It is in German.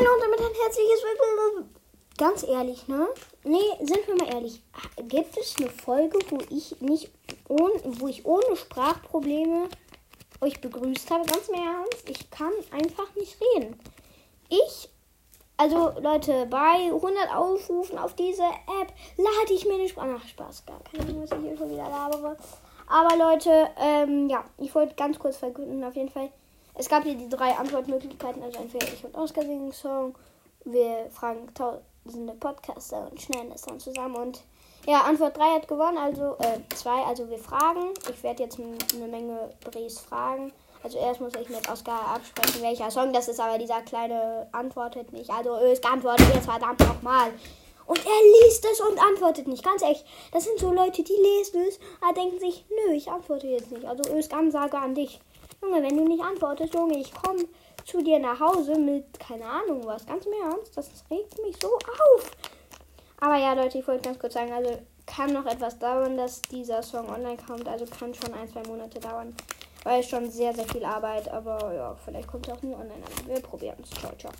Hallo und damit ein herzliches Willkommen. Ganz ehrlich, ne? Nee, sind wir mal ehrlich. Gibt es eine Folge, wo ich nicht ohne, wo ich ohne Sprachprobleme euch begrüßt habe? Ganz im Ernst, ich kann einfach nicht reden. Ich, also Leute, bei 100 Aufrufen auf diese App lade ich mir eine Sprache. Ach, Spaß, gar keine Ahnung, was ich hier schon wieder labere. Aber Leute, ähm, ja, ich wollte ganz kurz verkünden, auf jeden Fall. Es gab hier die drei Antwortmöglichkeiten, also entweder ich und singen Song. Wir fragen tausende Podcaster und schneiden es dann zusammen. Und ja, Antwort 3 hat gewonnen, also äh, 2, also wir fragen. Ich werde jetzt eine Menge Brees fragen. Also erst muss ich mit Oscar absprechen, welcher Song das ist, aber dieser kleine antwortet nicht. Also Ös antwortet jetzt verdammt nochmal. Und er liest es und antwortet nicht. Ganz echt. Das sind so Leute, die lesen es, aber denken sich, nö, ich antworte jetzt nicht. Also Ös Ansage an dich. Junge, wenn du nicht antwortest, Junge, ich komme zu dir nach Hause mit, keine Ahnung was. Ganz im Ernst, das regt mich so auf. Aber ja, Leute, ich wollte ganz kurz sagen, also kann noch etwas dauern, dass dieser Song online kommt. Also kann schon ein, zwei Monate dauern. Weil es schon sehr, sehr viel Arbeit. Aber ja, vielleicht kommt es auch nie online. Aber wir probieren es. Ciao, ciao.